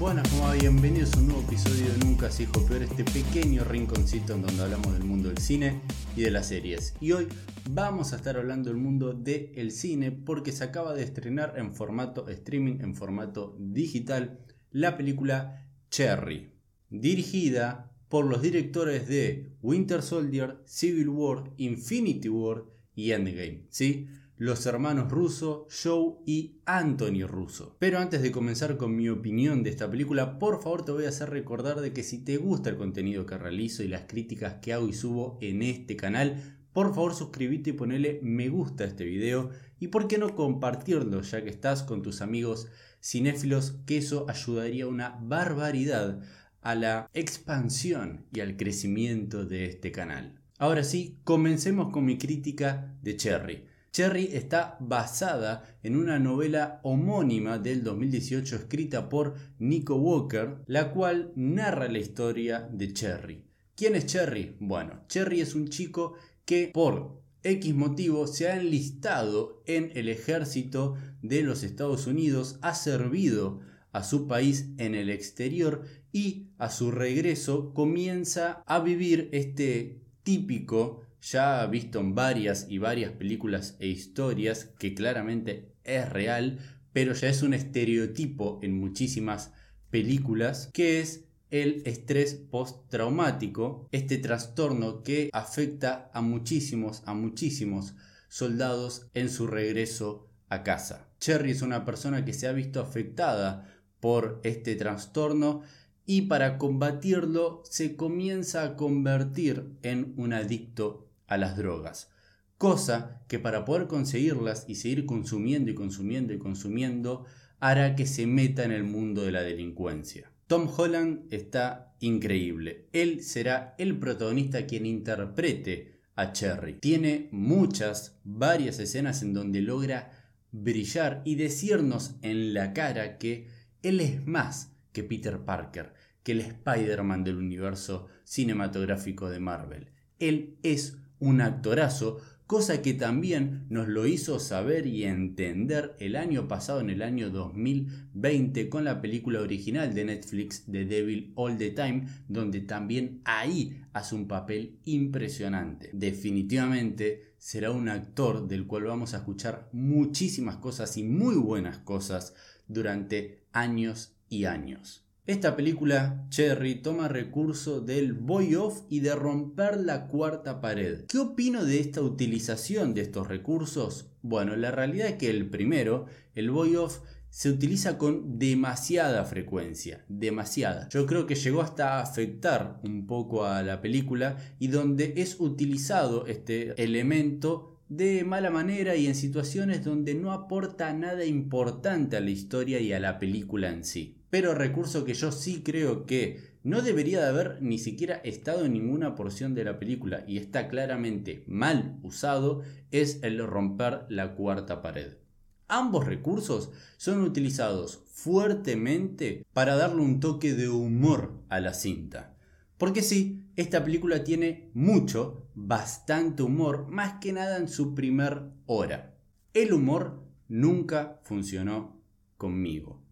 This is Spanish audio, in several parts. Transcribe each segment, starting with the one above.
Buenas, como bienvenidos a un nuevo episodio de Nunca se dijo peor, este pequeño rinconcito en donde hablamos del mundo del cine y de las series. Y hoy vamos a estar hablando del mundo del cine porque se acaba de estrenar en formato streaming, en formato digital, la película Cherry, dirigida por los directores de Winter Soldier, Civil War, Infinity War y Endgame, ¿sí? Los hermanos Russo, Joe y Anthony Russo. Pero antes de comenzar con mi opinión de esta película, por favor te voy a hacer recordar de que si te gusta el contenido que realizo y las críticas que hago y subo en este canal, por favor suscríbete y ponele me gusta a este video y por qué no compartirlo ya que estás con tus amigos cinéfilos, que eso ayudaría una barbaridad a la expansión y al crecimiento de este canal. Ahora sí, comencemos con mi crítica de Cherry. Cherry está basada en una novela homónima del 2018 escrita por Nico Walker, la cual narra la historia de Cherry. ¿Quién es Cherry? Bueno, Cherry es un chico que por X motivo se ha enlistado en el ejército de los Estados Unidos, ha servido a su país en el exterior y a su regreso comienza a vivir este típico ya visto en varias y varias películas e historias que claramente es real, pero ya es un estereotipo en muchísimas películas, que es el estrés postraumático, este trastorno que afecta a muchísimos, a muchísimos soldados en su regreso a casa. Cherry es una persona que se ha visto afectada por este trastorno y para combatirlo se comienza a convertir en un adicto a las drogas. Cosa que para poder conseguirlas y seguir consumiendo y consumiendo y consumiendo hará que se meta en el mundo de la delincuencia. Tom Holland está increíble. Él será el protagonista quien interprete a Cherry. Tiene muchas, varias escenas en donde logra brillar y decirnos en la cara que él es más que Peter Parker, que el Spider-Man del universo cinematográfico de Marvel. Él es un actorazo, cosa que también nos lo hizo saber y entender el año pasado, en el año 2020, con la película original de Netflix, The Devil All the Time, donde también ahí hace un papel impresionante. Definitivamente será un actor del cual vamos a escuchar muchísimas cosas y muy buenas cosas durante años y años. Esta película, Cherry, toma recurso del boy off y de romper la cuarta pared. ¿Qué opino de esta utilización de estos recursos? Bueno, la realidad es que el primero, el boy off, se utiliza con demasiada frecuencia, demasiada. Yo creo que llegó hasta afectar un poco a la película y donde es utilizado este elemento de mala manera y en situaciones donde no aporta nada importante a la historia y a la película en sí pero recurso que yo sí creo que no debería de haber ni siquiera estado en ninguna porción de la película y está claramente mal usado es el romper la cuarta pared. Ambos recursos son utilizados fuertemente para darle un toque de humor a la cinta. Porque sí, esta película tiene mucho, bastante humor, más que nada en su primer hora. El humor nunca funcionó conmigo.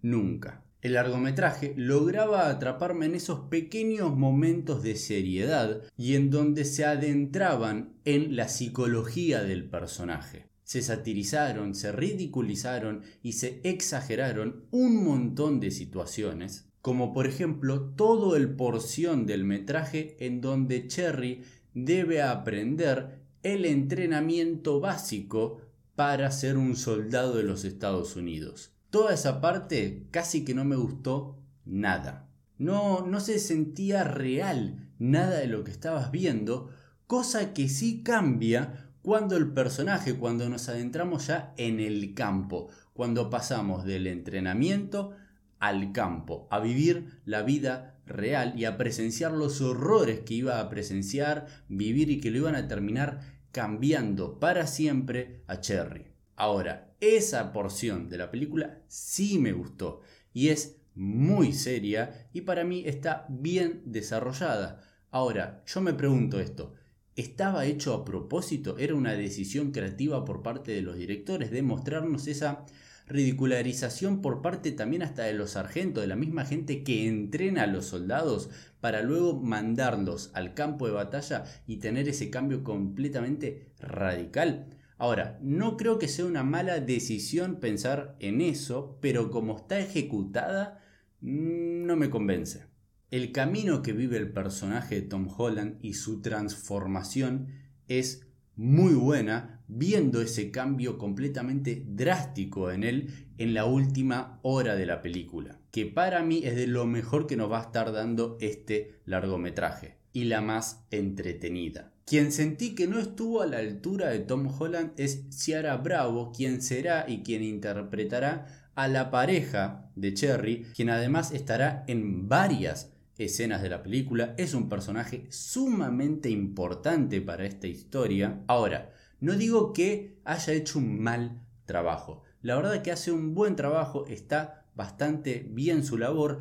Nunca. El largometraje lograba atraparme en esos pequeños momentos de seriedad y en donde se adentraban en la psicología del personaje. Se satirizaron, se ridiculizaron y se exageraron un montón de situaciones, como por ejemplo todo el porción del metraje en donde Cherry debe aprender el entrenamiento básico para ser un soldado de los Estados Unidos toda esa parte casi que no me gustó nada. No, no se sentía real nada de lo que estabas viendo, cosa que sí cambia cuando el personaje, cuando nos adentramos ya en el campo, cuando pasamos del entrenamiento al campo, a vivir la vida real y a presenciar los horrores que iba a presenciar, vivir y que lo iban a terminar cambiando para siempre a Cherry. Ahora, esa porción de la película sí me gustó y es muy seria y para mí está bien desarrollada. Ahora, yo me pregunto esto, ¿estaba hecho a propósito? ¿Era una decisión creativa por parte de los directores de mostrarnos esa ridicularización por parte también hasta de los sargentos, de la misma gente que entrena a los soldados para luego mandarlos al campo de batalla y tener ese cambio completamente radical. Ahora, no creo que sea una mala decisión pensar en eso, pero como está ejecutada, mm, no me convence. El camino que vive el personaje de Tom Holland y su transformación es muy buena, viendo ese cambio completamente drástico en él en la última hora de la película, que para mí es de lo mejor que nos va a estar dando este largometraje y la más entretenida. Quien sentí que no estuvo a la altura de Tom Holland es Ciara Bravo, quien será y quien interpretará a la pareja de Cherry, quien además estará en varias escenas de la película. Es un personaje sumamente importante para esta historia. Ahora, no digo que haya hecho un mal trabajo. La verdad que hace un buen trabajo, está bastante bien su labor,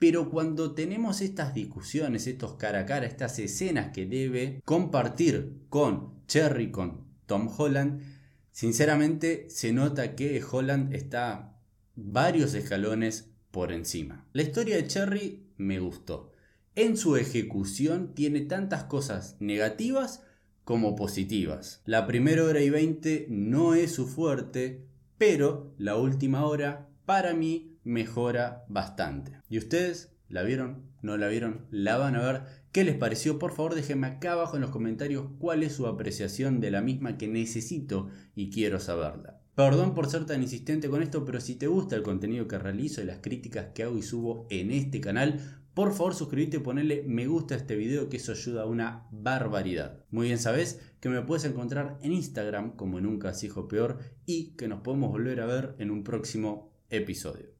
pero cuando tenemos estas discusiones, estos cara a cara, estas escenas que debe compartir con Cherry, con Tom Holland, sinceramente se nota que Holland está varios escalones por encima. La historia de Cherry me gustó. En su ejecución tiene tantas cosas negativas como positivas. La primera hora y veinte no es su fuerte, pero la última hora para mí mejora bastante. ¿Y ustedes la vieron? ¿No la vieron? ¿La van a ver? ¿Qué les pareció? Por favor déjenme acá abajo en los comentarios cuál es su apreciación de la misma que necesito y quiero saberla. Perdón por ser tan insistente con esto, pero si te gusta el contenido que realizo y las críticas que hago y subo en este canal, por favor suscríbete y ponele me gusta a este video que eso ayuda a una barbaridad. Muy bien sabes que me puedes encontrar en Instagram como nunca hijo peor y que nos podemos volver a ver en un próximo episodio.